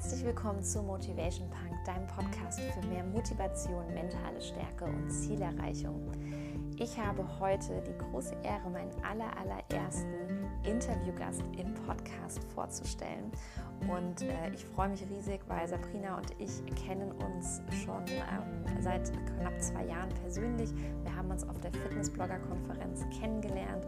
Herzlich willkommen zu Motivation Punk, deinem Podcast für mehr Motivation, mentale Stärke und Zielerreichung. Ich habe heute die große Ehre, meinen aller, allerersten Interviewgast im Podcast vorzustellen. Und äh, ich freue mich riesig, weil Sabrina und ich kennen uns schon ähm, seit knapp zwei Jahren persönlich. Wir haben uns auf der Fitnessblogger-Konferenz kennengelernt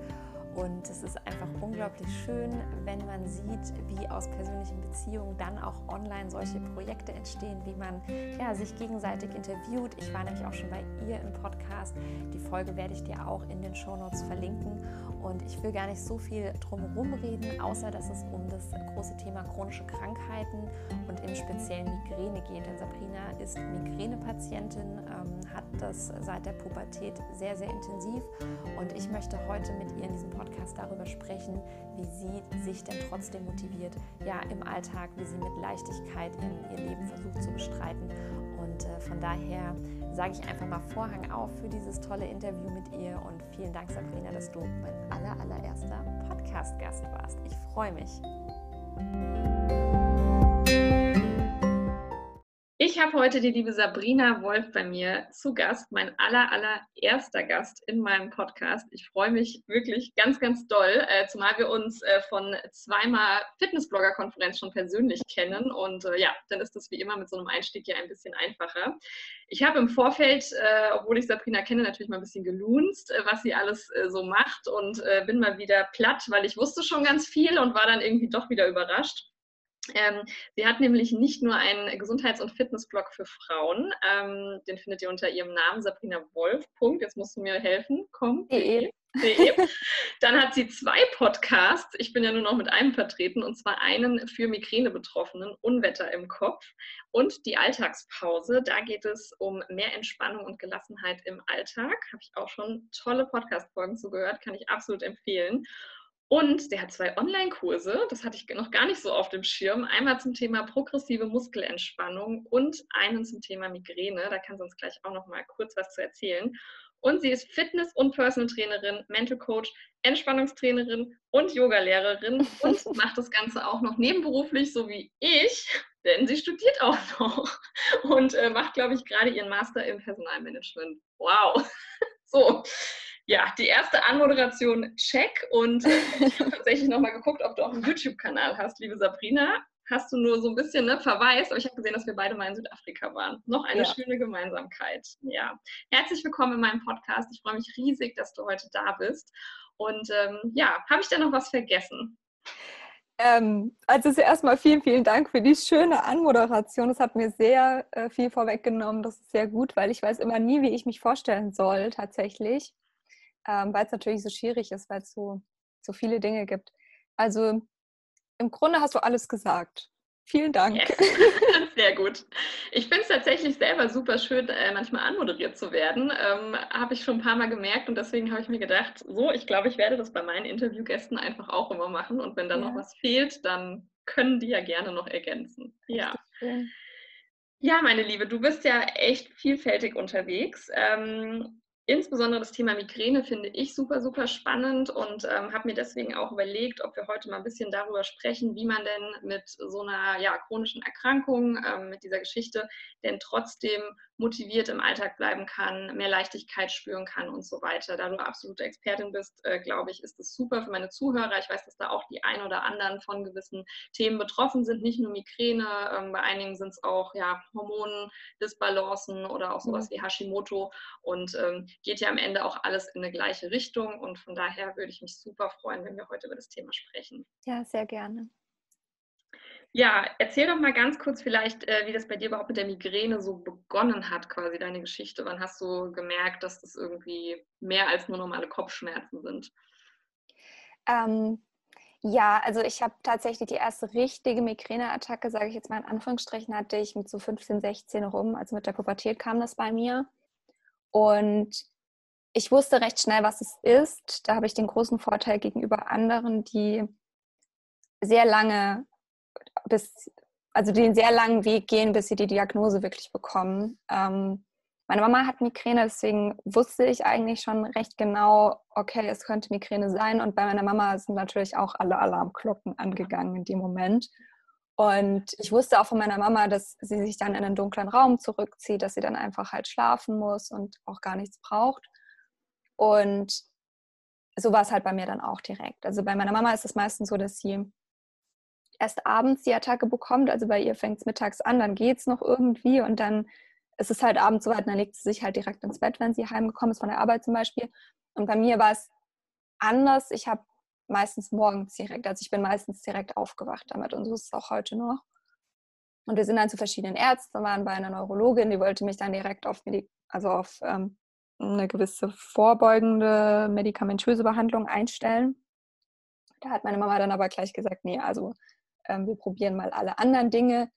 und es ist einfach unglaublich schön, wenn man sieht, wie aus persönlichen Beziehungen dann auch online solche Projekte entstehen, wie man ja, sich gegenseitig interviewt. Ich war nämlich auch schon bei ihr im Podcast. Die Folge werde ich dir auch in den Shownotes verlinken. Und ich will gar nicht so viel drumherum reden, außer dass es um das große Thema chronische Krankheiten und im speziellen Migräne geht. Denn Sabrina ist Migränepatientin, ähm, hat das seit der Pubertät sehr, sehr intensiv. Und ich möchte heute mit ihr in diesem Podcast darüber sprechen, wie sie sich denn trotzdem motiviert, ja, im Alltag, wie sie mit Leichtigkeit in ihr Leben versucht zu bestreiten. Und äh, von daher sage ich einfach mal Vorhang auf für dieses tolle Interview mit ihr und vielen Dank, Sabrina, dass du mein aller, allererster Podcast-Gast warst. Ich freue mich. Ich habe heute die liebe Sabrina Wolf bei mir zu Gast, mein aller, allererster Gast in meinem Podcast. Ich freue mich wirklich ganz, ganz doll, äh, zumal wir uns äh, von zweimal Fitnessblogger-Konferenz schon persönlich kennen. Und äh, ja, dann ist das wie immer mit so einem Einstieg ja ein bisschen einfacher. Ich habe im Vorfeld, äh, obwohl ich Sabrina kenne, natürlich mal ein bisschen gelunzt, äh, was sie alles äh, so macht und bin mal wieder platt, weil ich wusste schon ganz viel und war dann irgendwie doch wieder überrascht. Ähm, sie hat nämlich nicht nur einen Gesundheits- und Fitnessblog für Frauen, ähm, den findet ihr unter ihrem Namen Sabrina Wolf. Jetzt musst du mir helfen. Komm. De. Dann hat sie zwei Podcasts. Ich bin ja nur noch mit einem vertreten und zwar einen für Migräne-Betroffenen, Unwetter im Kopf und die Alltagspause. Da geht es um mehr Entspannung und Gelassenheit im Alltag. Habe ich auch schon tolle Podcast-Folgen zugehört, kann ich absolut empfehlen. Und der hat zwei Online-Kurse, das hatte ich noch gar nicht so auf dem Schirm. Einmal zum Thema progressive Muskelentspannung und einen zum Thema Migräne. Da kann sie uns gleich auch noch mal kurz was zu erzählen. Und sie ist Fitness- und Personal Trainerin, Mental Coach, Entspannungstrainerin und Yogalehrerin und macht das Ganze auch noch nebenberuflich, so wie ich, denn sie studiert auch noch und äh, macht, glaube ich, gerade ihren Master im Personalmanagement. Wow. So, ja, die erste Anmoderation check und ich habe tatsächlich nochmal geguckt, ob du auch einen YouTube-Kanal hast, liebe Sabrina. Hast du nur so ein bisschen ne, verweist, aber ich habe gesehen, dass wir beide mal in Südafrika waren. Noch eine ja. schöne Gemeinsamkeit. Ja, herzlich willkommen in meinem Podcast. Ich freue mich riesig, dass du heute da bist. Und ähm, ja, habe ich da noch was vergessen? Ähm, also zuerst mal vielen, vielen Dank für die schöne Anmoderation. Das hat mir sehr äh, viel vorweggenommen. Das ist sehr gut, weil ich weiß immer nie, wie ich mich vorstellen soll tatsächlich ähm, weil es natürlich so schwierig ist, weil es so, so viele Dinge gibt. Also im Grunde hast du alles gesagt. Vielen Dank. Yes. Sehr gut. Ich finde es tatsächlich selber super schön, äh, manchmal anmoderiert zu werden. Ähm, habe ich schon ein paar Mal gemerkt und deswegen habe ich mir gedacht, so, ich glaube, ich werde das bei meinen Interviewgästen einfach auch immer machen und wenn dann ja. noch was fehlt, dann können die ja gerne noch ergänzen. Ja. Ja, meine Liebe, du bist ja echt vielfältig unterwegs. Ähm, Insbesondere das Thema Migräne finde ich super, super spannend und ähm, habe mir deswegen auch überlegt, ob wir heute mal ein bisschen darüber sprechen, wie man denn mit so einer ja, chronischen Erkrankung, ähm, mit dieser Geschichte, denn trotzdem motiviert im Alltag bleiben kann, mehr Leichtigkeit spüren kann und so weiter. Da du absolute Expertin bist, äh, glaube ich, ist es super für meine Zuhörer. Ich weiß, dass da auch die ein oder anderen von gewissen Themen betroffen sind, nicht nur Migräne, ähm, bei einigen sind es auch ja, Hormondisbalancen oder auch sowas mhm. wie Hashimoto und ähm, geht ja am Ende auch alles in eine gleiche Richtung und von daher würde ich mich super freuen, wenn wir heute über das Thema sprechen. Ja, sehr gerne. Ja, erzähl doch mal ganz kurz vielleicht, äh, wie das bei dir überhaupt mit der Migräne so begonnen hat, quasi deine Geschichte. Wann hast du gemerkt, dass das irgendwie mehr als nur normale Kopfschmerzen sind? Ähm, ja, also ich habe tatsächlich die erste richtige Migräneattacke, sage ich jetzt mal in Anführungsstrichen, hatte ich mit so 15, 16 rum. Also mit der Pubertät kam das bei mir. Und ich wusste recht schnell, was es ist. Da habe ich den großen Vorteil gegenüber anderen, die sehr lange bis, also den sehr langen Weg gehen, bis sie die Diagnose wirklich bekommen. Ähm, meine Mama hat Migräne, deswegen wusste ich eigentlich schon recht genau, okay, es könnte Migräne sein. Und bei meiner Mama sind natürlich auch alle Alarmglocken angegangen in dem Moment. Und ich wusste auch von meiner Mama, dass sie sich dann in einen dunklen Raum zurückzieht, dass sie dann einfach halt schlafen muss und auch gar nichts braucht. Und so war es halt bei mir dann auch direkt. Also bei meiner Mama ist es meistens so, dass sie erst abends die Attacke bekommt. Also bei ihr fängt es mittags an, dann geht es noch irgendwie und dann ist es halt abends so weit, dann legt sie sich halt direkt ins Bett, wenn sie heimgekommen ist von der Arbeit zum Beispiel. Und bei mir war es anders. Ich habe meistens morgens direkt, also ich bin meistens direkt aufgewacht damit und so ist es auch heute noch. Und wir sind dann zu verschiedenen Ärzten, waren bei einer Neurologin, die wollte mich dann direkt auf, Medi also auf ähm, eine gewisse vorbeugende medikamentöse Behandlung einstellen. Da hat meine Mama dann aber gleich gesagt, nee, also ähm, wir probieren mal alle anderen Dinge.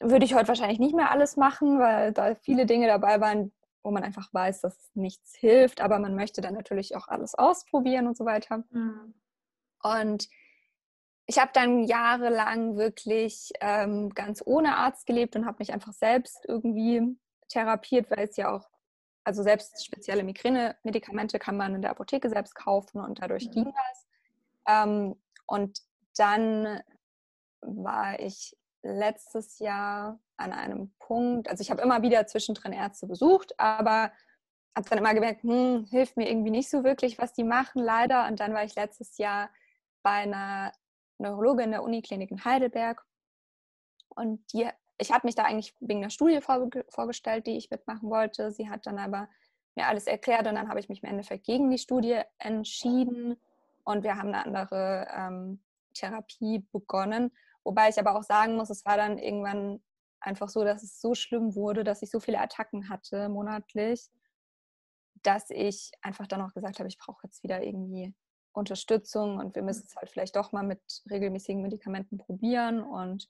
Würde ich heute wahrscheinlich nicht mehr alles machen, weil da viele Dinge dabei waren, wo man einfach weiß, dass nichts hilft, aber man möchte dann natürlich auch alles ausprobieren und so weiter. Mhm. Und ich habe dann jahrelang wirklich ähm, ganz ohne Arzt gelebt und habe mich einfach selbst irgendwie therapiert, weil es ja auch, also selbst spezielle Migräne-Medikamente kann man in der Apotheke selbst kaufen und dadurch mhm. ging das. Ähm, und dann war ich letztes Jahr an einem Punkt, also ich habe immer wieder zwischendrin Ärzte besucht, aber habe dann immer gemerkt, hm, hilft mir irgendwie nicht so wirklich, was die machen, leider. Und dann war ich letztes Jahr bei einer Neurologin der Uniklinik in Heidelberg. Und die, ich habe mich da eigentlich wegen der Studie vorgestellt, die ich mitmachen wollte. Sie hat dann aber mir alles erklärt und dann habe ich mich im Endeffekt gegen die Studie entschieden. Und wir haben eine andere ähm, Therapie begonnen. Wobei ich aber auch sagen muss, es war dann irgendwann einfach so, dass es so schlimm wurde, dass ich so viele Attacken hatte monatlich, dass ich einfach dann auch gesagt habe, ich brauche jetzt wieder irgendwie Unterstützung und wir müssen es halt vielleicht doch mal mit regelmäßigen Medikamenten probieren. Und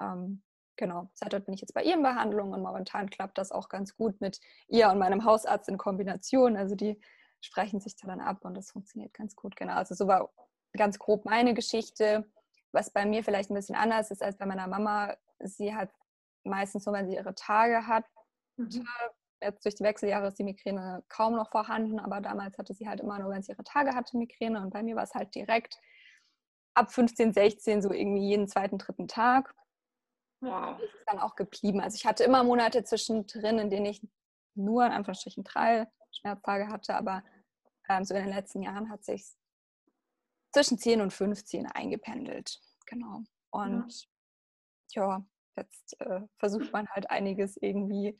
ähm, genau, seitdem bin ich jetzt bei ihr in Behandlung und momentan klappt das auch ganz gut mit ihr und meinem Hausarzt in Kombination. Also die sprechen sich dann ab und das funktioniert ganz gut. Genau, also so war ganz grob meine Geschichte. Was bei mir vielleicht ein bisschen anders ist als bei meiner Mama. Sie hat meistens nur, wenn sie ihre Tage hat. Mhm. Jetzt durch die Wechseljahre ist die Migräne kaum noch vorhanden, aber damals hatte sie halt immer nur, wenn sie ihre Tage hatte, Migräne. Und bei mir war es halt direkt ab 15, 16, so irgendwie jeden zweiten, dritten Tag. Wow. Das ist dann auch geblieben. Also ich hatte immer Monate zwischendrin, in denen ich nur in Anführungsstrichen drei Schmerztage hatte, aber ähm, so in den letzten Jahren hat sich zwischen 10 und 15 eingependelt. Genau. Und ja, ja jetzt äh, versucht man halt einiges irgendwie.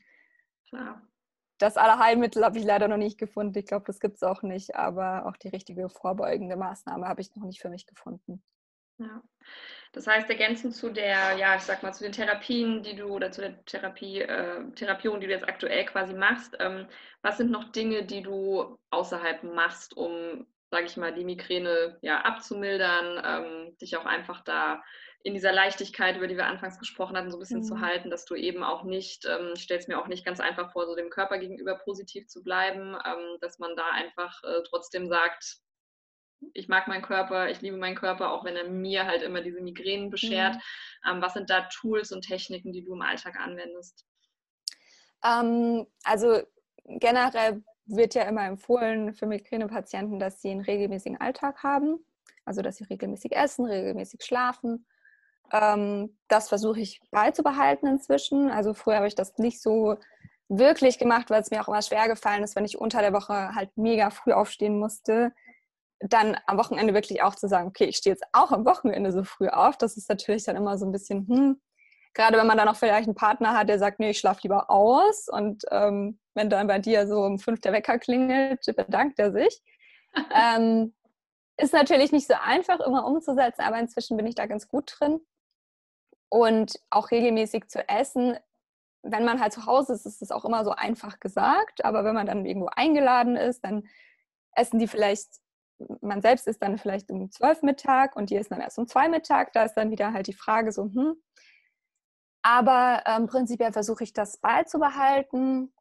Klar. Das Allerheilmittel habe ich leider noch nicht gefunden. Ich glaube, das gibt es auch nicht, aber auch die richtige vorbeugende Maßnahme habe ich noch nicht für mich gefunden. Ja. Das heißt, ergänzend zu der, ja, ich sag mal, zu den Therapien, die du oder zu der Therapie, äh, Therapien, die du jetzt aktuell quasi machst, ähm, was sind noch Dinge, die du außerhalb machst, um sage ich mal, die Migräne ja, abzumildern, ähm, dich auch einfach da in dieser Leichtigkeit, über die wir anfangs gesprochen hatten, so ein bisschen mhm. zu halten, dass du eben auch nicht, ähm, es mir auch nicht ganz einfach vor, so dem Körper gegenüber positiv zu bleiben, ähm, dass man da einfach äh, trotzdem sagt, ich mag meinen Körper, ich liebe meinen Körper, auch wenn er mir halt immer diese Migränen beschert. Mhm. Ähm, was sind da Tools und Techniken, die du im Alltag anwendest? Ähm, also generell wird ja immer empfohlen für Migränepatienten, dass sie einen regelmäßigen Alltag haben, also dass sie regelmäßig essen, regelmäßig schlafen. Ähm, das versuche ich beizubehalten inzwischen. Also früher habe ich das nicht so wirklich gemacht, weil es mir auch immer schwer gefallen ist, wenn ich unter der Woche halt mega früh aufstehen musste, dann am Wochenende wirklich auch zu sagen, okay, ich stehe jetzt auch am Wochenende so früh auf. Das ist natürlich dann immer so ein bisschen, hm, gerade wenn man dann auch vielleicht einen Partner hat, der sagt, nee, ich schlafe lieber aus und ähm, wenn dann bei dir so um fünf der Wecker klingelt, bedankt er sich. ähm, ist natürlich nicht so einfach immer umzusetzen, aber inzwischen bin ich da ganz gut drin. Und auch regelmäßig zu essen, wenn man halt zu Hause ist, ist es auch immer so einfach gesagt, aber wenn man dann irgendwo eingeladen ist, dann essen die vielleicht, man selbst ist dann vielleicht um zwölf Mittag und die ist dann erst um zwei Mittag. Da ist dann wieder halt die Frage so, hm. Aber ähm, prinzipiell versuche ich das beizubehalten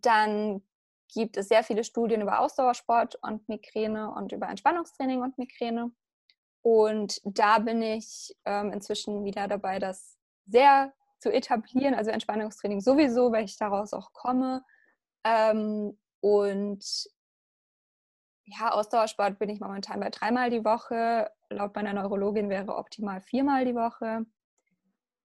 dann gibt es sehr viele Studien über Ausdauersport und Migräne und über Entspannungstraining und Migräne. Und da bin ich ähm, inzwischen wieder dabei, das sehr zu etablieren, also Entspannungstraining sowieso, weil ich daraus auch komme. Ähm, und ja, Ausdauersport bin ich momentan bei dreimal die Woche. Laut meiner Neurologin wäre optimal viermal die Woche.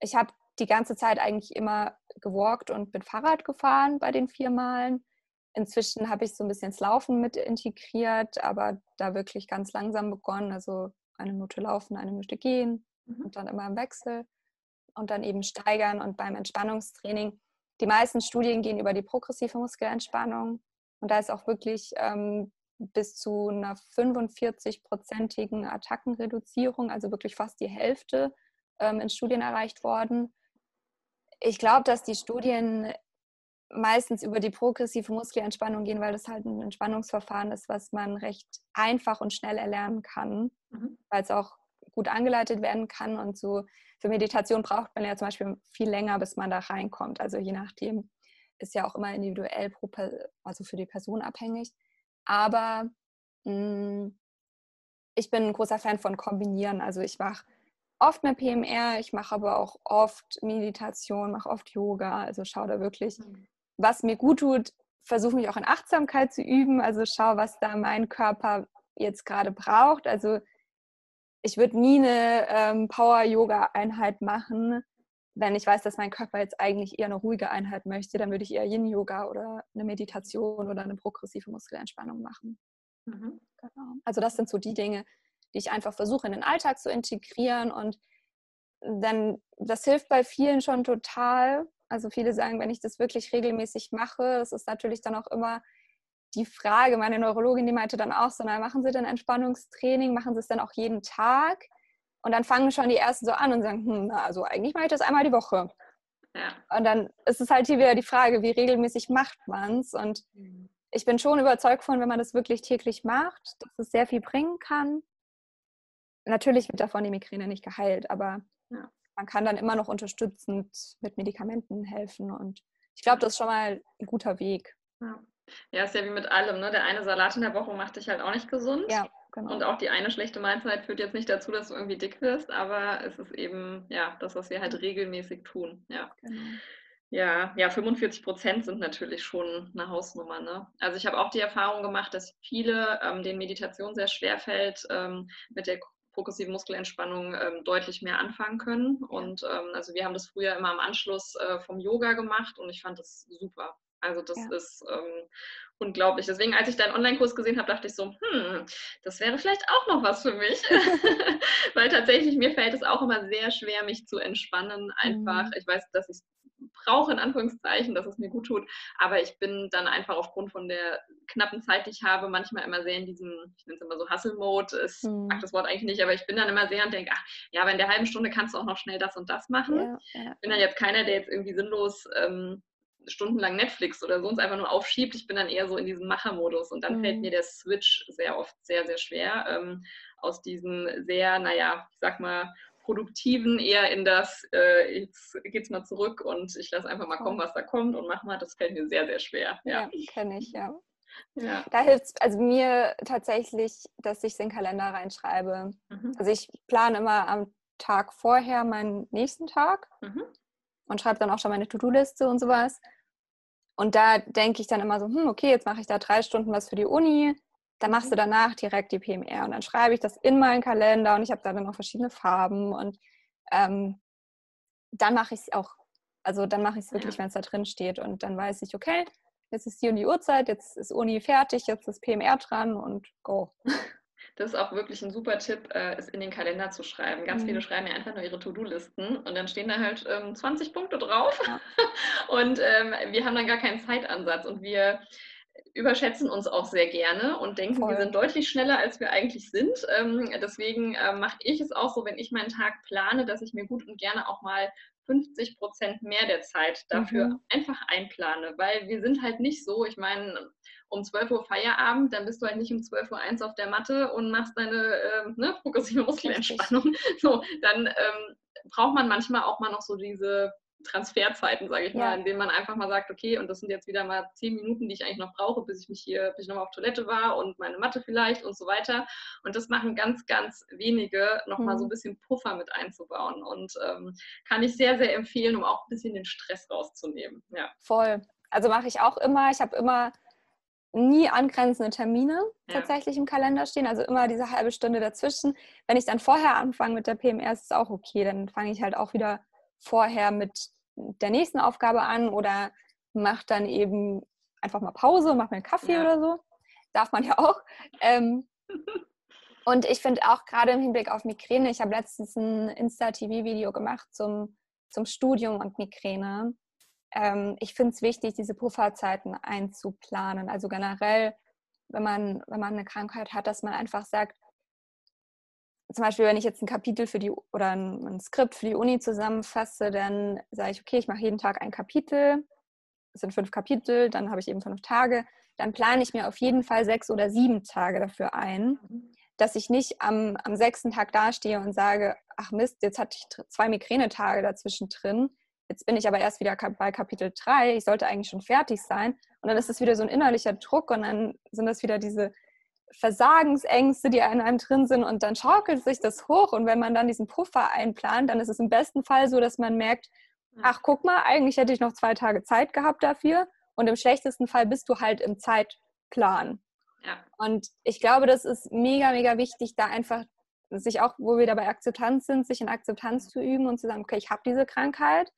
ich habe die ganze Zeit eigentlich immer gewalkt und bin Fahrrad gefahren bei den vier Malen. Inzwischen habe ich so ein bisschen das Laufen mit integriert, aber da wirklich ganz langsam begonnen. Also eine Minute laufen, eine Minute gehen mhm. und dann immer im Wechsel und dann eben steigern und beim Entspannungstraining. Die meisten Studien gehen über die progressive Muskelentspannung und da ist auch wirklich ähm, bis zu einer 45-prozentigen Attackenreduzierung, also wirklich fast die Hälfte ähm, in Studien erreicht worden. Ich glaube, dass die Studien meistens über die progressive Muskelentspannung gehen, weil das halt ein Entspannungsverfahren ist, was man recht einfach und schnell erlernen kann, mhm. weil es auch gut angeleitet werden kann. Und so für Meditation braucht man ja zum Beispiel viel länger, bis man da reinkommt. Also je nachdem ist ja auch immer individuell, pro, also für die Person abhängig. Aber mh, hm, ich bin ein großer Fan von Kombinieren. Also ich mache oft mehr PMR, ich mache aber auch oft Meditation, mache oft Yoga. Also schaue da wirklich, mhm. Was mir gut tut, versuche mich auch in Achtsamkeit zu üben. Also schaue, was da mein Körper jetzt gerade braucht. Also ich würde nie eine ähm, Power-Yoga-Einheit machen, wenn ich weiß, dass mein Körper jetzt eigentlich eher eine ruhige Einheit möchte, dann würde ich eher Yin-Yoga oder eine Meditation oder eine progressive Muskelentspannung machen. Mhm. Genau. Also das sind so die Dinge, die ich einfach versuche in den Alltag zu integrieren und dann, das hilft bei vielen schon total. Also viele sagen, wenn ich das wirklich regelmäßig mache, das ist natürlich dann auch immer die Frage, meine Neurologin, die meinte dann auch so, na, machen Sie denn Entspannungstraining, machen Sie es dann auch jeden Tag? Und dann fangen schon die ersten so an und sagen, hm, na, also eigentlich mache ich das einmal die Woche. Ja. Und dann ist es halt hier wieder die Frage, wie regelmäßig macht man es? Und mhm. ich bin schon überzeugt von, wenn man das wirklich täglich macht, dass es sehr viel bringen kann. Natürlich wird davon die Migräne nicht geheilt, aber ja. Man kann dann immer noch unterstützend mit Medikamenten helfen. Und ich glaube, das ist schon mal ein guter Weg. Ja. ja, ist ja wie mit allem. Ne? Der eine Salat in der Woche macht dich halt auch nicht gesund. Ja. Genau. Und auch die eine schlechte Mahlzeit führt jetzt nicht dazu, dass du irgendwie dick wirst, aber es ist eben ja das, was wir halt regelmäßig tun. Ja. Genau. Ja, ja, 45 Prozent sind natürlich schon eine Hausnummer. Ne? Also ich habe auch die Erfahrung gemacht, dass viele, ähm, denen Meditation sehr schwer fällt, ähm, mit der progressiven Muskelentspannung ähm, deutlich mehr anfangen können. Und ähm, also wir haben das früher immer am Anschluss äh, vom Yoga gemacht und ich fand das super. Also das ja. ist ähm, unglaublich. Deswegen, als ich deinen Online-Kurs gesehen habe, dachte ich so, hm, das wäre vielleicht auch noch was für mich. Weil tatsächlich mir fällt es auch immer sehr schwer, mich zu entspannen. Einfach, mhm. ich weiß, dass ich es brauche, in Anführungszeichen, dass es mir gut tut. Aber ich bin dann einfach aufgrund von der knappen Zeit, die ich habe, manchmal immer sehr in diesem, ich nenne es immer so Hustle-Mode. Ich mhm. mag das Wort eigentlich nicht, aber ich bin dann immer sehr und denke, ach, ja, aber in der halben Stunde kannst du auch noch schnell das und das machen. Ja, ja. Ich bin dann jetzt keiner, der jetzt irgendwie sinnlos ähm, stundenlang Netflix oder so uns einfach nur aufschiebt. Ich bin dann eher so in diesem Machermodus und dann mhm. fällt mir der Switch sehr oft sehr, sehr schwer ähm, aus diesem sehr, naja, ich sag mal, produktiven eher in das, äh, jetzt geht's mal zurück und ich lasse einfach mal kommen, was da kommt und mach mal, das fällt mir sehr, sehr schwer. Ja, ja kenne ich, ja. Ja. Da hilft es also mir tatsächlich, dass ich es in den Kalender reinschreibe. Mhm. Also ich plane immer am Tag vorher meinen nächsten Tag mhm. und schreibe dann auch schon meine To-Do-Liste und sowas. Und da denke ich dann immer so, hm, okay, jetzt mache ich da drei Stunden was für die Uni, dann machst du mhm. danach direkt die PMR und dann schreibe ich das in meinen Kalender und ich habe da dann noch verschiedene Farben und ähm, dann mache ich es auch, also dann mache ich es wirklich, wenn es da drin steht und dann weiß ich, okay, jetzt ist die und die Uhrzeit, jetzt ist Uni fertig, jetzt ist PMR dran und go. Das ist auch wirklich ein super Tipp, äh, es in den Kalender zu schreiben. Ganz mhm. viele schreiben ja einfach nur ihre To-Do-Listen und dann stehen da halt ähm, 20 Punkte drauf ja. und ähm, wir haben dann gar keinen Zeitansatz und wir überschätzen uns auch sehr gerne und denken, Voll. wir sind deutlich schneller, als wir eigentlich sind. Ähm, deswegen äh, mache ich es auch so, wenn ich meinen Tag plane, dass ich mir gut und gerne auch mal 50 Prozent mehr der Zeit dafür mhm. einfach einplane, weil wir sind halt nicht so, ich meine, um 12 Uhr Feierabend, dann bist du halt nicht um 12 Uhr eins auf der Matte und machst deine äh, ne, progressive Muskelentspannung. So, dann ähm, braucht man manchmal auch mal noch so diese Transferzeiten, sage ich ja. mal, in denen man einfach mal sagt, okay, und das sind jetzt wieder mal zehn Minuten, die ich eigentlich noch brauche, bis ich mich hier, bis ich nochmal auf Toilette war und meine Matte vielleicht und so weiter. Und das machen ganz, ganz wenige, nochmal mhm. so ein bisschen Puffer mit einzubauen. Und ähm, kann ich sehr, sehr empfehlen, um auch ein bisschen den Stress rauszunehmen. Ja. Voll. Also mache ich auch immer. Ich habe immer nie angrenzende Termine ja. tatsächlich im Kalender stehen, also immer diese halbe Stunde dazwischen. Wenn ich dann vorher anfange mit der PMR, ist es auch okay, dann fange ich halt auch wieder vorher mit der nächsten Aufgabe an oder macht dann eben einfach mal Pause macht mir einen Kaffee ja. oder so. Darf man ja auch. Ähm, und ich finde auch gerade im Hinblick auf Migräne, ich habe letztens ein Insta-TV-Video gemacht zum, zum Studium und Migräne. Ähm, ich finde es wichtig, diese Pufferzeiten einzuplanen. Also generell, wenn man, wenn man eine Krankheit hat, dass man einfach sagt, zum Beispiel, wenn ich jetzt ein Kapitel für die oder ein, ein Skript für die Uni zusammenfasse, dann sage ich, okay, ich mache jeden Tag ein Kapitel. Es sind fünf Kapitel, dann habe ich eben fünf Tage. Dann plane ich mir auf jeden Fall sechs oder sieben Tage dafür ein, dass ich nicht am, am sechsten Tag dastehe und sage, ach Mist, jetzt hatte ich zwei Migränetage dazwischen drin. Jetzt bin ich aber erst wieder bei Kapitel 3. Ich sollte eigentlich schon fertig sein. Und dann ist es wieder so ein innerlicher Druck und dann sind das wieder diese Versagensängste, die in einem drin sind und dann schaukelt sich das hoch und wenn man dann diesen Puffer einplant, dann ist es im besten Fall so, dass man merkt, ach guck mal, eigentlich hätte ich noch zwei Tage Zeit gehabt dafür und im schlechtesten Fall bist du halt im Zeitplan. Ja. Und ich glaube, das ist mega, mega wichtig, da einfach sich auch, wo wir da bei Akzeptanz sind, sich in Akzeptanz zu üben und zu sagen, okay, ich habe diese Krankheit,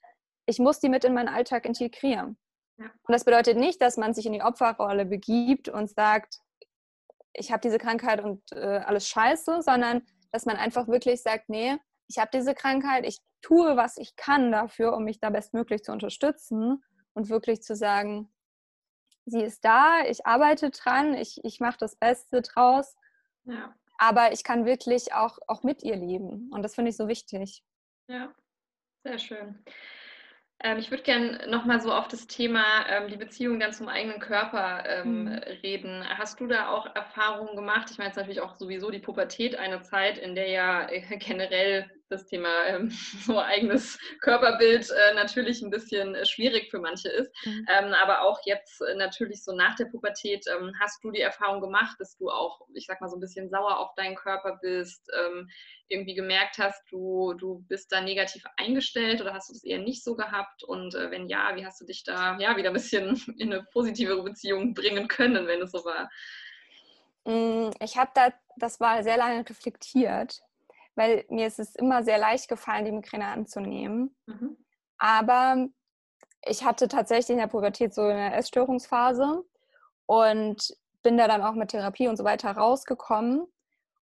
ich muss die mit in meinen Alltag integrieren. Ja. Und das bedeutet nicht, dass man sich in die Opferrolle begibt und sagt, ich habe diese Krankheit und äh, alles scheiße, sondern dass man einfach wirklich sagt, nee, ich habe diese Krankheit, ich tue, was ich kann dafür, um mich da bestmöglich zu unterstützen und wirklich zu sagen, sie ist da, ich arbeite dran, ich, ich mache das Beste draus, ja. aber ich kann wirklich auch, auch mit ihr leben und das finde ich so wichtig. Ja, sehr schön. Ähm, ich würde gerne nochmal so auf das Thema ähm, die Beziehung dann zum eigenen Körper ähm, mhm. reden. Hast du da auch Erfahrungen gemacht? Ich meine, es ist natürlich auch sowieso die Pubertät eine Zeit, in der ja äh, generell das Thema ähm, so eigenes Körperbild äh, natürlich ein bisschen äh, schwierig für manche ist. Mhm. Ähm, aber auch jetzt äh, natürlich so nach der Pubertät ähm, hast du die Erfahrung gemacht, dass du auch, ich sag mal, so ein bisschen sauer auf deinen Körper bist, ähm, irgendwie gemerkt hast, du, du bist da negativ eingestellt oder hast du das eher nicht so gehabt? Und äh, wenn ja, wie hast du dich da ja wieder ein bisschen in eine positivere Beziehung bringen können, wenn es so war? Mm, ich habe da, das war sehr lange reflektiert weil mir ist es immer sehr leicht gefallen, die Migräne anzunehmen. Mhm. Aber ich hatte tatsächlich in der Pubertät so eine Essstörungsphase und bin da dann auch mit Therapie und so weiter rausgekommen.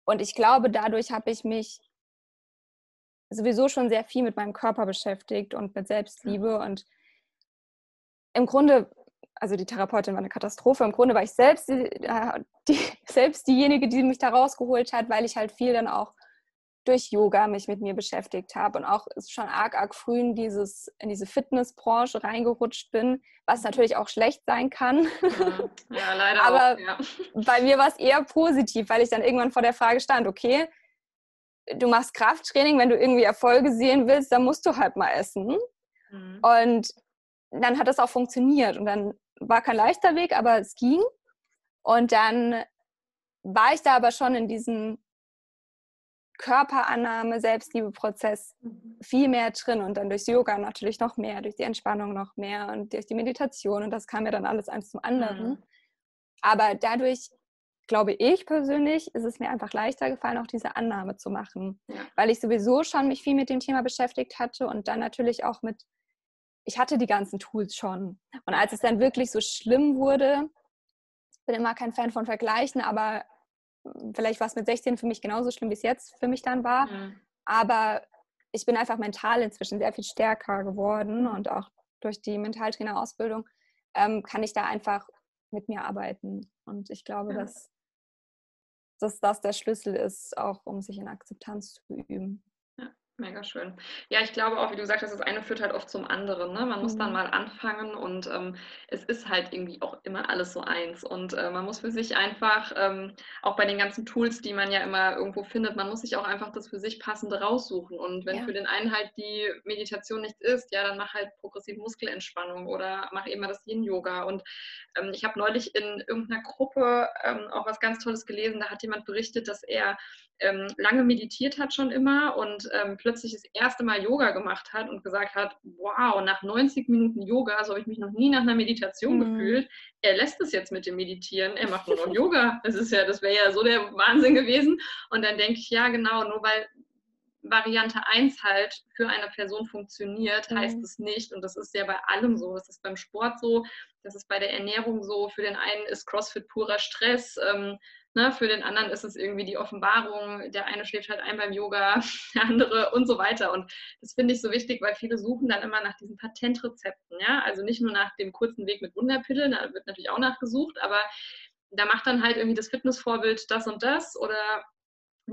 Und ich glaube, dadurch habe ich mich sowieso schon sehr viel mit meinem Körper beschäftigt und mit Selbstliebe. Und im Grunde, also die Therapeutin war eine Katastrophe. Im Grunde war ich selbst, die, äh, die, selbst diejenige, die mich da rausgeholt hat, weil ich halt viel dann auch durch Yoga mich mit mir beschäftigt habe und auch schon arg, arg früh in, dieses, in diese Fitnessbranche reingerutscht bin, was natürlich auch schlecht sein kann. Ja, ja leider Aber auch, ja. bei mir war es eher positiv, weil ich dann irgendwann vor der Frage stand, okay, du machst Krafttraining, wenn du irgendwie Erfolge sehen willst, dann musst du halt mal essen. Mhm. Und dann hat das auch funktioniert und dann war kein leichter Weg, aber es ging. Und dann war ich da aber schon in diesem Körperannahme, Selbstliebeprozess mhm. viel mehr drin und dann durchs Yoga natürlich noch mehr, durch die Entspannung noch mehr und durch die Meditation und das kam ja dann alles eins zum anderen. Mhm. Aber dadurch, glaube ich persönlich, ist es mir einfach leichter gefallen, auch diese Annahme zu machen, ja. weil ich sowieso schon mich viel mit dem Thema beschäftigt hatte und dann natürlich auch mit, ich hatte die ganzen Tools schon. Und als es dann wirklich so schlimm wurde, ich bin immer kein Fan von Vergleichen, aber vielleicht war es mit 16 für mich genauso schlimm, wie es jetzt für mich dann war. Mhm. Aber ich bin einfach mental inzwischen sehr viel stärker geworden und auch durch die Mentaltrainerausbildung ähm, kann ich da einfach mit mir arbeiten. Und ich glaube, ja. dass, dass das der Schlüssel ist, auch um sich in Akzeptanz zu üben. Mega schön. Ja, ich glaube auch, wie du gesagt hast, das eine führt halt oft zum anderen. Ne? Man muss mhm. dann mal anfangen und ähm, es ist halt irgendwie auch immer alles so eins. Und äh, man muss für sich einfach, ähm, auch bei den ganzen Tools, die man ja immer irgendwo findet, man muss sich auch einfach das für sich passende raussuchen. Und wenn ja. für den einen halt die Meditation nichts ist, ja, dann mach halt progressive Muskelentspannung oder mach eben mal das Yin-Yoga. Und ähm, ich habe neulich in irgendeiner Gruppe ähm, auch was ganz Tolles gelesen. Da hat jemand berichtet, dass er ähm, lange meditiert hat schon immer und ähm, plötzlich das erste Mal Yoga gemacht hat und gesagt hat, wow, nach 90 Minuten Yoga, so habe ich mich noch nie nach einer Meditation mhm. gefühlt. Er lässt es jetzt mit dem Meditieren, er macht nur noch Yoga. Das ist ja, das wäre ja so der Wahnsinn gewesen. Und dann denke ich, ja genau, nur weil Variante 1 halt für eine Person funktioniert, mhm. heißt es nicht, und das ist ja bei allem so, das ist beim Sport so, das ist bei der Ernährung so, für den einen ist CrossFit purer Stress, ähm, ne, für den anderen ist es irgendwie die Offenbarung, der eine schläft halt ein beim Yoga, der andere und so weiter. Und das finde ich so wichtig, weil viele suchen dann immer nach diesen Patentrezepten, ja, also nicht nur nach dem kurzen Weg mit Wunderpillen, da wird natürlich auch nachgesucht, aber da macht dann halt irgendwie das Fitnessvorbild das und das oder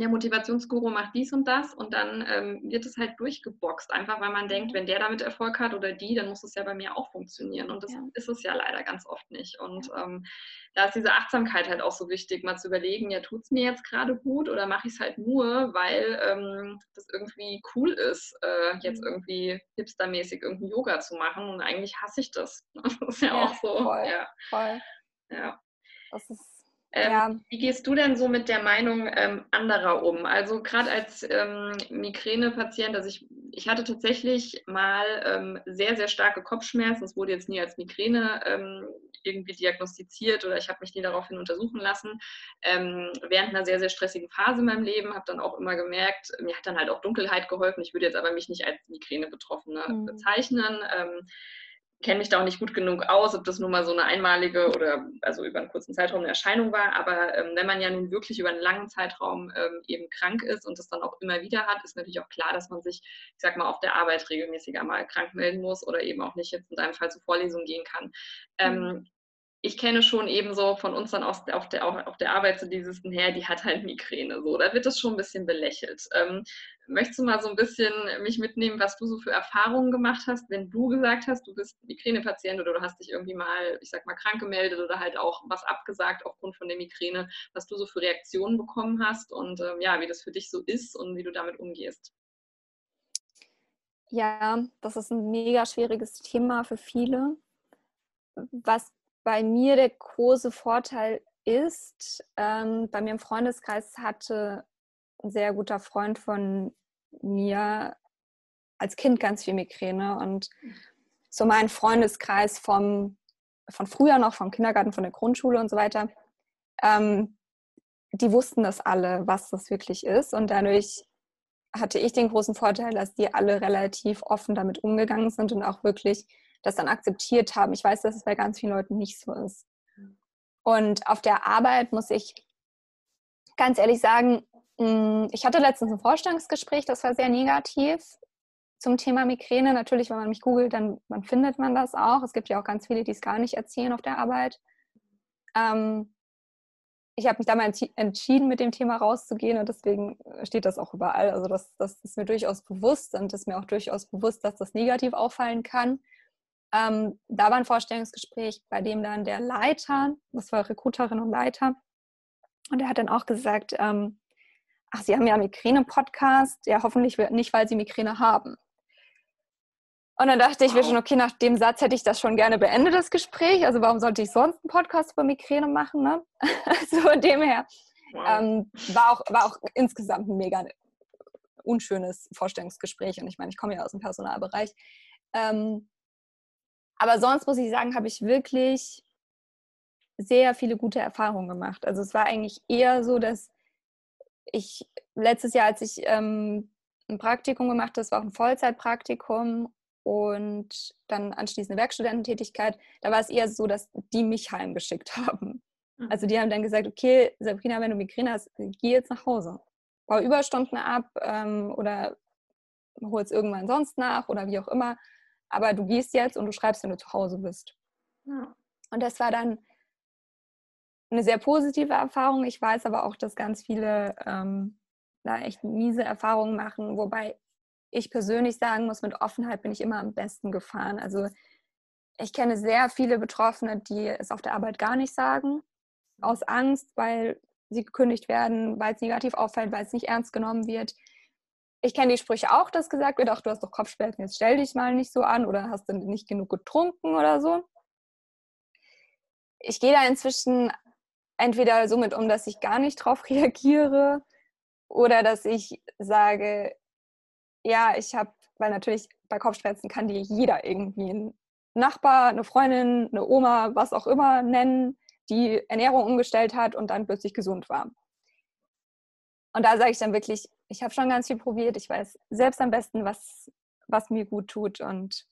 der Motivationsguru macht dies und das und dann ähm, wird es halt durchgeboxt, einfach weil man denkt, wenn der damit Erfolg hat oder die, dann muss es ja bei mir auch funktionieren. Und das ja. ist es ja leider ganz oft nicht. Und ähm, da ist diese Achtsamkeit halt auch so wichtig, mal zu überlegen, ja, tut es mir jetzt gerade gut oder mache ich es halt nur, weil ähm, das irgendwie cool ist, äh, jetzt mhm. irgendwie hipstermäßig irgendein Yoga zu machen und eigentlich hasse ich das. Das ist ja, ja auch so. Voll, ja. voll. Ja. Das ist ähm, ja. Wie gehst du denn so mit der Meinung ähm, anderer um? Also gerade als ähm, Migränepatient, also ich, ich hatte tatsächlich mal ähm, sehr, sehr starke Kopfschmerzen. Es wurde jetzt nie als Migräne ähm, irgendwie diagnostiziert oder ich habe mich nie daraufhin untersuchen lassen. Ähm, während einer sehr, sehr stressigen Phase in meinem Leben habe dann auch immer gemerkt, mir hat dann halt auch Dunkelheit geholfen. Ich würde jetzt aber mich nicht als Migräne-Betroffene mhm. bezeichnen kenne mich da auch nicht gut genug aus, ob das nun mal so eine einmalige oder also über einen kurzen Zeitraum eine Erscheinung war. Aber ähm, wenn man ja nun wirklich über einen langen Zeitraum ähm, eben krank ist und das dann auch immer wieder hat, ist natürlich auch klar, dass man sich, ich sag mal, auf der Arbeit regelmäßiger mal krank melden muss oder eben auch nicht jetzt in deinem Fall zur Vorlesung gehen kann. Ähm, mhm ich kenne schon ebenso von uns dann auf, auf, der, auf der Arbeit so dieses, her, die hat halt Migräne. So, da wird das schon ein bisschen belächelt. Ähm, möchtest du mal so ein bisschen mich mitnehmen, was du so für Erfahrungen gemacht hast, wenn du gesagt hast, du bist Migränepatient oder du hast dich irgendwie mal, ich sag mal, krank gemeldet oder halt auch was abgesagt aufgrund von der Migräne, was du so für Reaktionen bekommen hast und ähm, ja, wie das für dich so ist und wie du damit umgehst? Ja, das ist ein mega schwieriges Thema für viele. Was bei mir der große Vorteil ist, ähm, bei mir im Freundeskreis hatte ein sehr guter Freund von mir als Kind ganz viel Migräne und so mein Freundeskreis vom, von früher noch, vom Kindergarten, von der Grundschule und so weiter, ähm, die wussten das alle, was das wirklich ist und dadurch hatte ich den großen Vorteil, dass die alle relativ offen damit umgegangen sind und auch wirklich das dann akzeptiert haben. Ich weiß, dass es bei ganz vielen Leuten nicht so ist. Und auf der Arbeit muss ich ganz ehrlich sagen, ich hatte letztens ein Vorstellungsgespräch, das war sehr negativ zum Thema Migräne. Natürlich, wenn man mich googelt, dann, dann findet man das auch. Es gibt ja auch ganz viele, die es gar nicht erzählen auf der Arbeit. Ähm, ich habe mich damals entschieden, mit dem Thema rauszugehen und deswegen steht das auch überall. Also das, das ist mir durchaus bewusst und ist mir auch durchaus bewusst, dass das negativ auffallen kann. Ähm, da war ein Vorstellungsgespräch, bei dem dann der Leiter, das war Rekruterin und Leiter, und er hat dann auch gesagt, ähm, ach, Sie haben ja Migräne-Podcast, ja hoffentlich nicht, weil Sie Migräne haben. Und dann dachte ich mir schon, okay, nach dem Satz hätte ich das schon gerne beendet, das Gespräch. Also warum sollte ich sonst einen Podcast über Migräne machen? Ne? so von dem her. Ähm, war, auch, war auch insgesamt ein mega unschönes Vorstellungsgespräch. Und ich meine, ich komme ja aus dem Personalbereich. Ähm, aber sonst muss ich sagen, habe ich wirklich sehr viele gute Erfahrungen gemacht. Also es war eigentlich eher so, dass ich letztes Jahr, als ich ähm, ein Praktikum gemacht habe, das war auch ein Vollzeitpraktikum und dann anschließend eine Werkstudententätigkeit, da war es eher so, dass die mich heimgeschickt haben. Mhm. Also die haben dann gesagt, okay, Sabrina, wenn du Migräne hast, geh jetzt nach Hause. Bau Überstunden ab ähm, oder hol es irgendwann sonst nach oder wie auch immer aber du gehst jetzt und du schreibst, wenn du zu Hause bist. Ja. Und das war dann eine sehr positive Erfahrung. Ich weiß aber auch, dass ganz viele ähm, da echt miese Erfahrungen machen, wobei ich persönlich sagen muss, mit Offenheit bin ich immer am besten gefahren. Also ich kenne sehr viele Betroffene, die es auf der Arbeit gar nicht sagen, aus Angst, weil sie gekündigt werden, weil es negativ auffällt, weil es nicht ernst genommen wird ich kenne die Sprüche auch, dass gesagt wird, ach, du hast doch Kopfschmerzen, jetzt stell dich mal nicht so an oder hast du nicht genug getrunken oder so. Ich gehe da inzwischen entweder so mit um, dass ich gar nicht drauf reagiere oder dass ich sage, ja, ich habe, weil natürlich bei Kopfschmerzen kann dir jeder irgendwie ein Nachbar, eine Freundin, eine Oma, was auch immer nennen, die Ernährung umgestellt hat und dann plötzlich gesund war. Und da sage ich dann wirklich, ich habe schon ganz viel probiert. Ich weiß selbst am besten, was, was mir gut tut und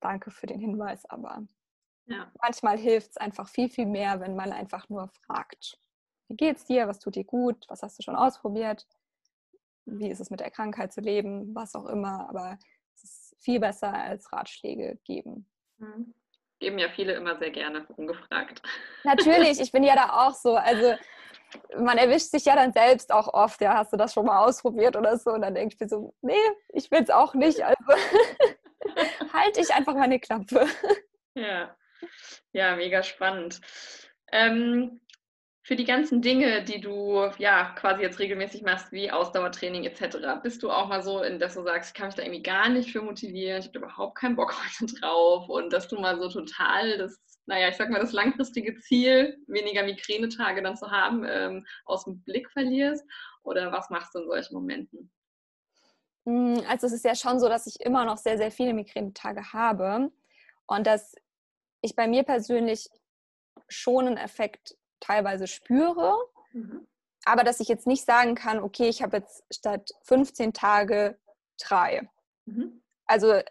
danke für den Hinweis, aber ja. manchmal hilft es einfach viel, viel mehr, wenn man einfach nur fragt, wie geht's dir, was tut dir gut, was hast du schon ausprobiert, wie ist es mit der Krankheit zu leben, was auch immer, aber es ist viel besser als Ratschläge geben. Mhm. Geben ja viele immer sehr gerne ungefragt. Natürlich, ich bin ja da auch so. Also man erwischt sich ja dann selbst auch oft, ja, hast du das schon mal ausprobiert oder so? Und dann denke ich mir so, nee, ich will es auch nicht. Also halte ich einfach meine Klappe. Ja, ja, mega spannend. Ähm, für die ganzen Dinge, die du ja quasi jetzt regelmäßig machst, wie Ausdauertraining etc., bist du auch mal so, in dass du sagst, ich kann mich da irgendwie gar nicht für motivieren, ich habe überhaupt keinen Bock heute drauf und dass du mal so total das, naja, ich sag mal, das langfristige Ziel, weniger Migränetage dann zu haben, ähm, aus dem Blick verlierst? Oder was machst du in solchen Momenten? Hm, also es ist ja schon so, dass ich immer noch sehr, sehr viele Migränetage habe und dass ich bei mir persönlich schon einen Effekt teilweise spüre, mhm. aber dass ich jetzt nicht sagen kann, okay, ich habe jetzt statt 15 Tage drei. Mhm. Also, äh,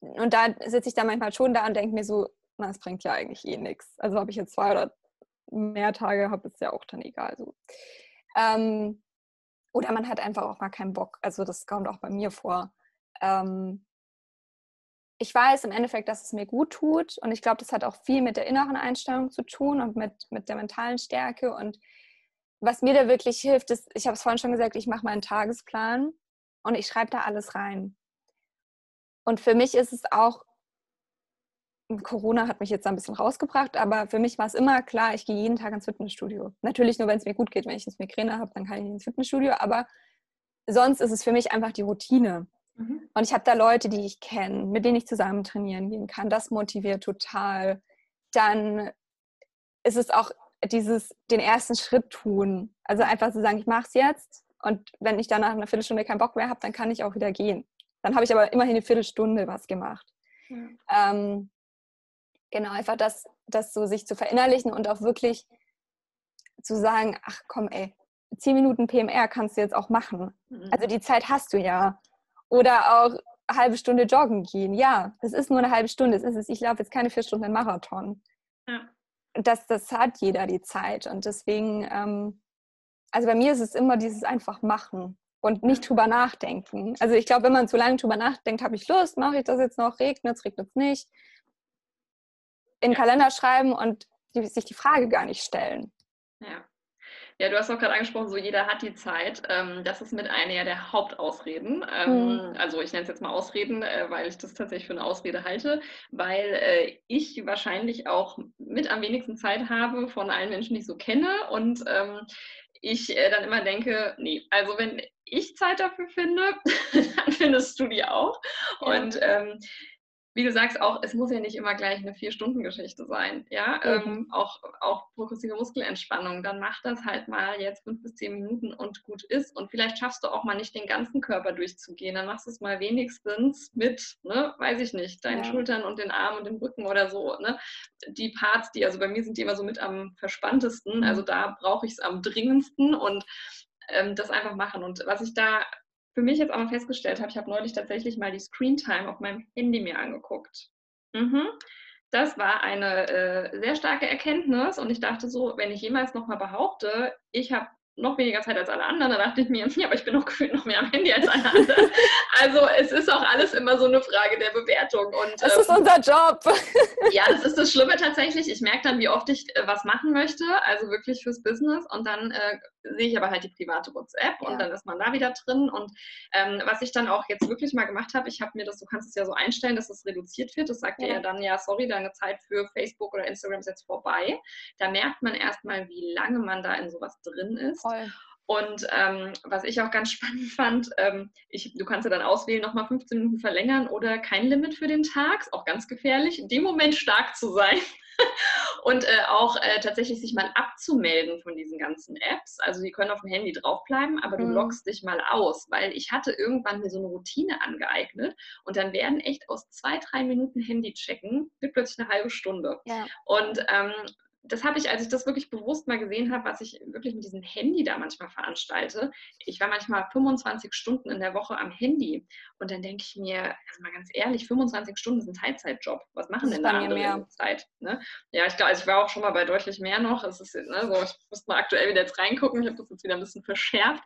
und da sitze ich dann manchmal schon da und denke mir so, na, es bringt ja eigentlich eh nichts. Also, ob ich jetzt zwei oder mehr Tage habe, ist ja auch dann egal. So. Ähm, oder man hat einfach auch mal keinen Bock. Also, das kommt auch bei mir vor. Ähm, ich weiß im Endeffekt, dass es mir gut tut und ich glaube, das hat auch viel mit der inneren Einstellung zu tun und mit, mit der mentalen Stärke und was mir da wirklich hilft, ist, ich habe es vorhin schon gesagt, ich mache meinen Tagesplan und ich schreibe da alles rein. Und für mich ist es auch, Corona hat mich jetzt ein bisschen rausgebracht, aber für mich war es immer klar, ich gehe jeden Tag ins Fitnessstudio. Natürlich nur, wenn es mir gut geht. Wenn ich ins Migräne habe, dann kann ich ins Fitnessstudio, aber sonst ist es für mich einfach die Routine. Mhm. Und ich habe da Leute, die ich kenne, mit denen ich zusammen trainieren gehen kann. Das motiviert total. Dann ist es auch dieses, den ersten Schritt tun. Also einfach zu sagen, ich mache es jetzt. Und wenn ich dann nach einer Viertelstunde keinen Bock mehr habe, dann kann ich auch wieder gehen. Dann habe ich aber immerhin eine Viertelstunde was gemacht. Mhm. Ähm, genau, einfach das, das so sich zu verinnerlichen und auch wirklich zu sagen, ach komm, ey, zehn Minuten PMR kannst du jetzt auch machen. Mhm. Also die Zeit hast du ja. Oder auch eine halbe Stunde joggen gehen. Ja, das ist nur eine halbe Stunde. Das ist es. Ich laufe jetzt keine vier Stunden Marathon. Ja. Das, das hat jeder die Zeit. Und deswegen, ähm, also bei mir ist es immer dieses einfach machen und nicht drüber nachdenken. Also ich glaube, wenn man zu lange drüber nachdenkt, habe ich Lust, mache ich das jetzt noch, regnet es, regnet es nicht. In den Kalender schreiben und die, sich die Frage gar nicht stellen. Ja. Ja, du hast auch gerade angesprochen, so jeder hat die Zeit. Ähm, das ist mit einer der Hauptausreden. Mhm. Also ich nenne es jetzt mal Ausreden, äh, weil ich das tatsächlich für eine Ausrede halte, weil äh, ich wahrscheinlich auch mit am wenigsten Zeit habe von allen Menschen, die ich so kenne. Und ähm, ich äh, dann immer denke, nee, also wenn ich Zeit dafür finde, dann findest du die auch. Ja. Und ähm, wie du sagst, auch, es muss ja nicht immer gleich eine Vier-Stunden-Geschichte sein. Ja, mhm. ähm, auch, auch progressive Muskelentspannung, dann mach das halt mal jetzt fünf bis zehn Minuten und gut ist. Und vielleicht schaffst du auch mal nicht den ganzen Körper durchzugehen. Dann machst du es mal wenigstens mit, ne, weiß ich nicht, deinen ja. Schultern und den Armen und den Rücken oder so. Ne? Die Parts, die, also bei mir sind die immer so mit am verspanntesten. Mhm. Also da brauche ich es am dringendsten und ähm, das einfach machen. Und was ich da für mich jetzt auch mal festgestellt habe, ich habe neulich tatsächlich mal die Screen Time auf meinem Handy mir angeguckt. Mhm. Das war eine äh, sehr starke Erkenntnis und ich dachte so, wenn ich jemals nochmal behaupte, ich habe noch weniger Zeit als alle anderen. Da dachte ich mir, ja, aber ich bin noch gefühlt noch mehr am Handy als alle anderen. es ist auch alles immer so eine Frage der Bewertung. Und, das ähm, ist unser Job. ja, das ist das Schlimme tatsächlich. Ich merke dann, wie oft ich äh, was machen möchte, also wirklich fürs Business. Und dann äh, sehe ich aber halt die private WhatsApp ja. und dann ist man da wieder drin. Und ähm, was ich dann auch jetzt wirklich mal gemacht habe, ich habe mir das, du kannst es ja so einstellen, dass es reduziert wird. Das sagt ja. dir ja dann, ja, sorry, deine Zeit für Facebook oder Instagram ist jetzt vorbei. Da merkt man erstmal, wie lange man da in sowas drin ist. Voll. Und ähm, was ich auch ganz spannend fand, ähm, ich, du kannst ja dann auswählen, nochmal 15 Minuten verlängern oder kein Limit für den Tag. Ist auch ganz gefährlich, in dem Moment stark zu sein. und äh, auch äh, tatsächlich sich mal abzumelden von diesen ganzen Apps. Also die können auf dem Handy draufbleiben, aber du mhm. loggst dich mal aus, weil ich hatte irgendwann mir so eine Routine angeeignet und dann werden echt aus zwei, drei Minuten Handy checken, wird plötzlich eine halbe Stunde. Ja. Und ähm, das habe ich, als ich das wirklich bewusst mal gesehen habe, was ich wirklich mit diesem Handy da manchmal veranstalte. Ich war manchmal 25 Stunden in der Woche am Handy und dann denke ich mir, also mal ganz ehrlich, 25 Stunden ist ein Teilzeitjob. Was machen denn da andere mehr. in der Zeit? Ne? Ja, ich glaube, also ich war auch schon mal bei deutlich mehr noch. Es ist, ne, so, ich muss mal aktuell wieder jetzt reingucken. Ich habe das jetzt wieder ein bisschen verschärft.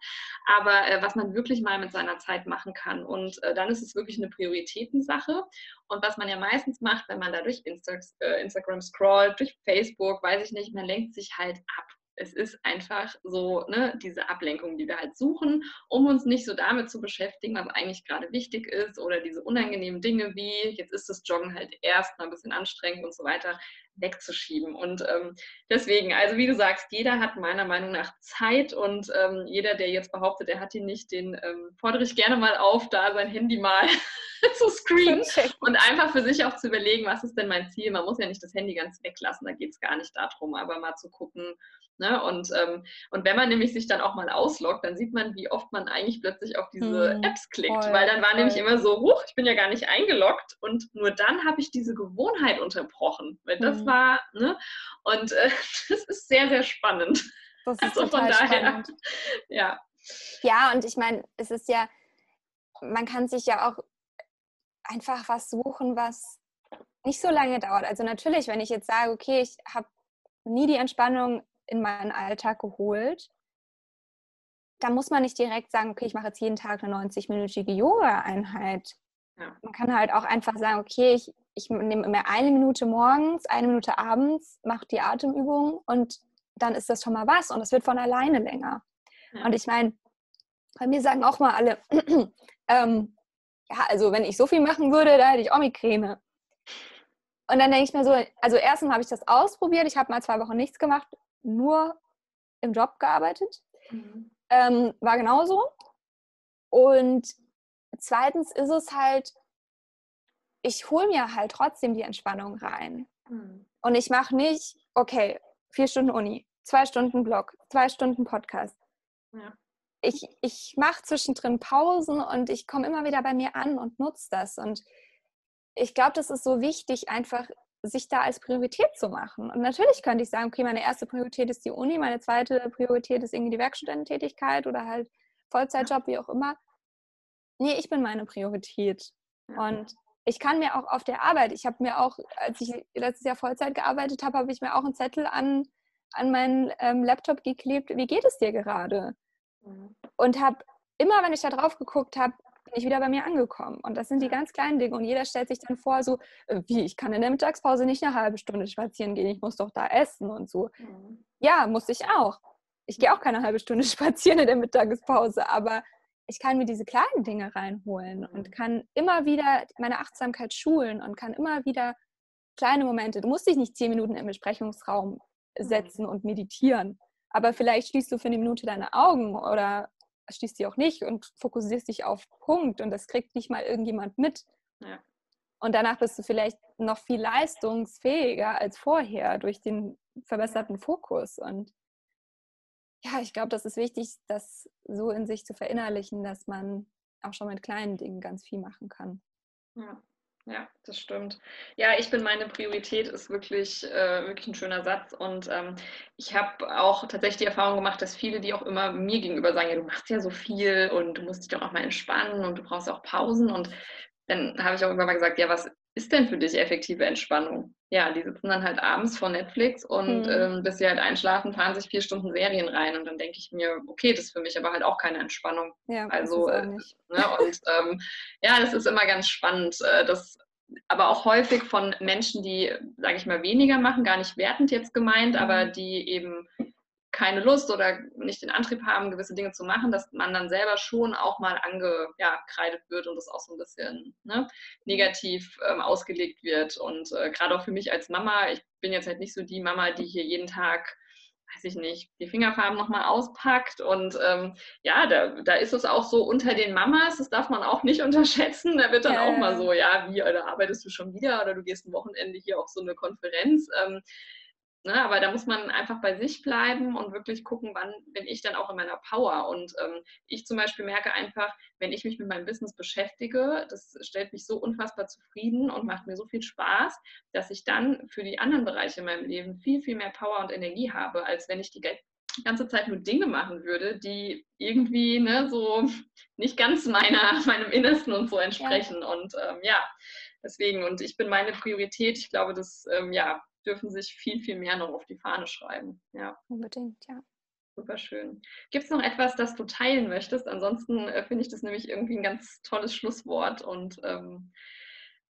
Aber äh, was man wirklich mal mit seiner Zeit machen kann. Und äh, dann ist es wirklich eine Prioritätensache. Und was man ja meistens macht, wenn man da durch Insta äh, Instagram scrollt, durch Facebook, weiß ich nicht, man lenkt sich halt ab. Es ist einfach so, ne, diese Ablenkung, die wir halt suchen, um uns nicht so damit zu beschäftigen, was eigentlich gerade wichtig ist oder diese unangenehmen Dinge wie, jetzt ist das Joggen halt erst mal ein bisschen anstrengend und so weiter, wegzuschieben. Und ähm, deswegen, also wie du sagst, jeder hat meiner Meinung nach Zeit und ähm, jeder, der jetzt behauptet, er hat ihn nicht, den ähm, fordere ich gerne mal auf, da sein Handy mal zu screenen und einfach für sich auch zu überlegen, was ist denn mein Ziel. Man muss ja nicht das Handy ganz weglassen, da geht es gar nicht darum, aber mal zu gucken, Ne? Und, ähm, und wenn man nämlich sich dann auch mal ausloggt, dann sieht man, wie oft man eigentlich plötzlich auf diese hm, Apps klickt, voll, weil dann war voll. nämlich immer so, huch, ich bin ja gar nicht eingeloggt und nur dann habe ich diese Gewohnheit unterbrochen, weil das hm. war, ne? und äh, das ist sehr, sehr spannend. Das ist also total daher, spannend. Ja. Ja, und ich meine, es ist ja, man kann sich ja auch einfach was suchen, was nicht so lange dauert. Also natürlich, wenn ich jetzt sage, okay, ich habe nie die Entspannung in meinen Alltag geholt. Da muss man nicht direkt sagen, okay, ich mache jetzt jeden Tag eine 90-minütige Yoga-Einheit. Ja. Man kann halt auch einfach sagen, okay, ich, ich nehme mir eine Minute morgens, eine Minute abends, mache die Atemübung und dann ist das schon mal was und es wird von alleine länger. Ja. Und ich meine, bei mir sagen auch mal alle, ähm, ja, also wenn ich so viel machen würde, da hätte ich auch Migräne. Und dann denke ich mir so, also erstens habe ich das ausprobiert, ich habe mal zwei Wochen nichts gemacht nur im Job gearbeitet. Mhm. Ähm, war genauso. Und zweitens ist es halt, ich hole mir halt trotzdem die Entspannung rein. Mhm. Und ich mache nicht, okay, vier Stunden Uni, zwei Stunden Blog, zwei Stunden Podcast. Ja. Ich, ich mache zwischendrin Pausen und ich komme immer wieder bei mir an und nutze das. Und ich glaube, das ist so wichtig, einfach sich da als Priorität zu machen. Und natürlich könnte ich sagen, okay, meine erste Priorität ist die Uni, meine zweite Priorität ist irgendwie die Werkstudententätigkeit oder halt Vollzeitjob, wie auch immer. Nee, ich bin meine Priorität. Und ich kann mir auch auf der Arbeit, ich habe mir auch, als ich letztes Jahr Vollzeit gearbeitet habe, habe ich mir auch einen Zettel an, an meinen ähm, Laptop geklebt, wie geht es dir gerade? Mhm. Und habe immer, wenn ich da drauf geguckt habe, bin ich wieder bei mir angekommen. Und das sind die ganz kleinen Dinge. Und jeder stellt sich dann vor, so, äh, wie, ich kann in der Mittagspause nicht eine halbe Stunde spazieren gehen, ich muss doch da essen und so. Mhm. Ja, muss ich auch. Ich gehe auch keine halbe Stunde spazieren in der Mittagspause, aber ich kann mir diese kleinen Dinge reinholen und mhm. kann immer wieder meine Achtsamkeit schulen und kann immer wieder kleine Momente. Du musst dich nicht zehn Minuten im Besprechungsraum mhm. setzen und meditieren. Aber vielleicht schließt du für eine Minute deine Augen oder schließt sie auch nicht und fokussierst dich auf Punkt und das kriegt nicht mal irgendjemand mit. Ja. Und danach bist du vielleicht noch viel leistungsfähiger als vorher durch den verbesserten Fokus. Und ja, ich glaube, das ist wichtig, das so in sich zu verinnerlichen, dass man auch schon mit kleinen Dingen ganz viel machen kann. Ja. Ja, das stimmt. Ja, ich bin meine Priorität ist wirklich, äh, wirklich ein schöner Satz. Und ähm, ich habe auch tatsächlich die Erfahrung gemacht, dass viele, die auch immer mir gegenüber sagen, ja, du machst ja so viel und du musst dich doch auch mal entspannen und du brauchst auch Pausen. Und dann habe ich auch irgendwann mal gesagt, ja, was ist denn für dich effektive Entspannung? Ja, die sitzen dann halt abends vor Netflix und mhm. ähm, bis sie halt einschlafen, fahren sich vier Stunden Serien rein und dann denke ich mir, okay, das ist für mich aber halt auch keine Entspannung. Ja, also äh, ne, und ähm, ja, das ist immer ganz spannend, äh, das aber auch häufig von Menschen, die, sage ich mal, weniger machen, gar nicht wertend jetzt gemeint, mhm. aber die eben keine Lust oder nicht den Antrieb haben, gewisse Dinge zu machen, dass man dann selber schon auch mal angekreidet wird und das auch so ein bisschen ne, negativ ähm, ausgelegt wird. Und äh, gerade auch für mich als Mama, ich bin jetzt halt nicht so die Mama, die hier jeden Tag weiß ich nicht, die Fingerfarben nochmal auspackt. Und ähm, ja, da, da ist es auch so unter den Mamas, das darf man auch nicht unterschätzen. Da wird dann ja, auch mal so, ja, wie, oder arbeitest du schon wieder oder du gehst ein Wochenende hier auf so eine Konferenz. Ähm, Ne? Aber da muss man einfach bei sich bleiben und wirklich gucken, wann bin ich dann auch in meiner Power. Und ähm, ich zum Beispiel merke einfach, wenn ich mich mit meinem Business beschäftige, das stellt mich so unfassbar zufrieden und macht mir so viel Spaß, dass ich dann für die anderen Bereiche in meinem Leben viel, viel mehr Power und Energie habe, als wenn ich die ganze Zeit nur Dinge machen würde, die irgendwie ne, so nicht ganz meiner, meinem Innersten und so entsprechen. Ja. Und ähm, ja, deswegen, und ich bin meine Priorität, ich glaube, das ähm, ja, dürfen sich viel, viel mehr noch auf die Fahne schreiben. Ja. Unbedingt, ja. Super schön. Gibt es noch etwas, das du teilen möchtest? Ansonsten äh, finde ich das nämlich irgendwie ein ganz tolles Schlusswort und ähm,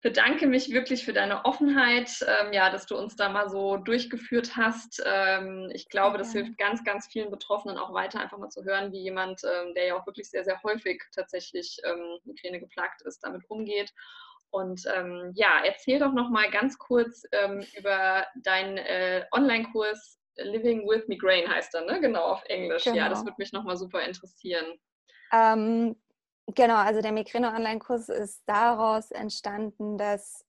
bedanke mich wirklich für deine Offenheit, ähm, ja, dass du uns da mal so durchgeführt hast. Ähm, ich glaube, das hilft ganz, ganz vielen Betroffenen auch weiter, einfach mal zu hören, wie jemand, ähm, der ja auch wirklich sehr, sehr häufig tatsächlich ähm, Migräne geplagt ist, damit umgeht. Und ähm, ja, erzähl doch noch mal ganz kurz ähm, über deinen äh, Online-Kurs Living with Migraine heißt er, ne? Genau, auf Englisch. Genau. Ja, das genau. würde mich noch mal super interessieren. Ähm, genau, also der Migräne-Online-Kurs ist daraus entstanden, dass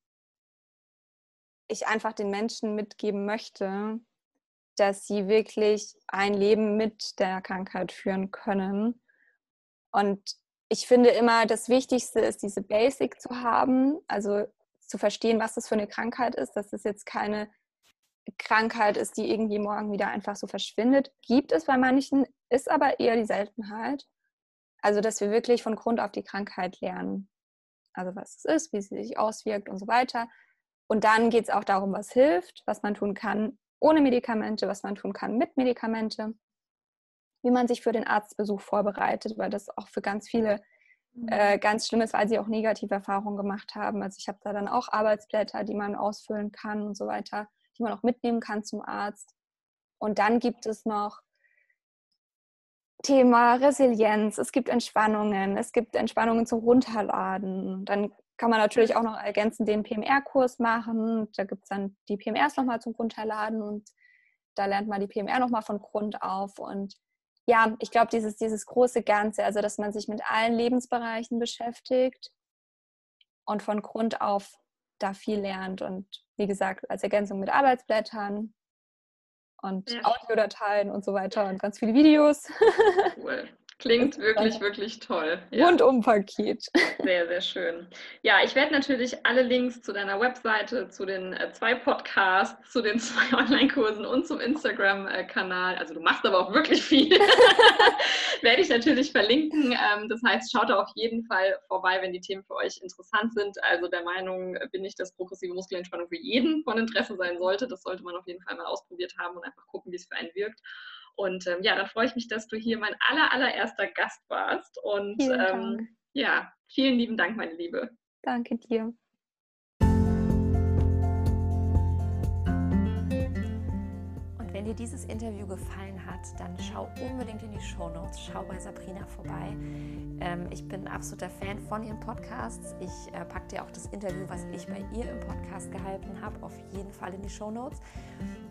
ich einfach den Menschen mitgeben möchte, dass sie wirklich ein Leben mit der Krankheit führen können. Und ich finde immer, das Wichtigste ist, diese Basic zu haben, also zu verstehen, was das für eine Krankheit ist, dass es jetzt keine Krankheit ist, die irgendwie morgen wieder einfach so verschwindet. Gibt es bei manchen, ist aber eher die Seltenheit. Also, dass wir wirklich von Grund auf die Krankheit lernen. Also, was es ist, wie sie sich auswirkt und so weiter. Und dann geht es auch darum, was hilft, was man tun kann ohne Medikamente, was man tun kann mit Medikamente wie man sich für den Arztbesuch vorbereitet, weil das auch für ganz viele äh, mhm. ganz schlimm ist, weil sie auch negative Erfahrungen gemacht haben. Also ich habe da dann auch Arbeitsblätter, die man ausfüllen kann und so weiter, die man auch mitnehmen kann zum Arzt. Und dann gibt es noch Thema Resilienz, es gibt Entspannungen, es gibt Entspannungen zum Runterladen. Dann kann man natürlich auch noch ergänzend den PMR-Kurs machen. Da gibt es dann die PMRs nochmal zum Runterladen und da lernt man die PMR nochmal von Grund auf. Und ja, ich glaube, dieses, dieses große Ganze, also dass man sich mit allen Lebensbereichen beschäftigt und von Grund auf da viel lernt. Und wie gesagt, als Ergänzung mit Arbeitsblättern und ja. Audiodateien und so weiter und ganz viele Videos. Cool. Klingt wirklich, wirklich toll. Ja. Rundum-Paket. Sehr, sehr schön. Ja, ich werde natürlich alle Links zu deiner Webseite, zu den äh, zwei Podcasts, zu den zwei Online-Kursen und zum Instagram-Kanal, also du machst aber auch wirklich viel, werde ich natürlich verlinken. Ähm, das heißt, schaut da auf jeden Fall vorbei, wenn die Themen für euch interessant sind. Also der Meinung bin ich, dass progressive Muskelentspannung für jeden von Interesse sein sollte. Das sollte man auf jeden Fall mal ausprobiert haben und einfach gucken, wie es für einen wirkt. Und ähm, ja, dann freue ich mich, dass du hier mein aller, allererster Gast warst. Und ähm, ja, vielen lieben Dank, meine Liebe. Danke dir. Wenn dir dieses Interview gefallen hat, dann schau unbedingt in die Show Notes, schau bei Sabrina vorbei. Ähm, ich bin absoluter Fan von ihren Podcasts. Ich äh, packe dir auch das Interview, was ich bei ihr im Podcast gehalten habe, auf jeden Fall in die Show Notes.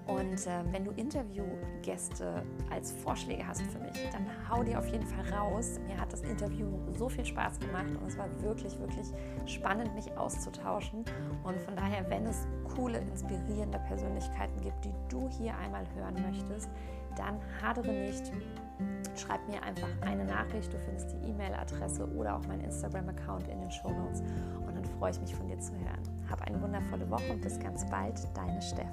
Und äh, wenn du Interviewgäste als Vorschläge hast für mich, dann hau die auf jeden Fall raus. Mir hat das Interview so viel Spaß gemacht und es war wirklich, wirklich spannend, mich auszutauschen. Und von daher, wenn es coole, inspirierende Persönlichkeiten gibt, die du hier einmal hören möchtest, dann hadere nicht. Schreib mir einfach eine Nachricht. Du findest die E-Mail-Adresse oder auch meinen Instagram-Account in den Show Notes. Und dann freue ich mich von dir zu hören. Hab eine wundervolle Woche und bis ganz bald. Deine Steff.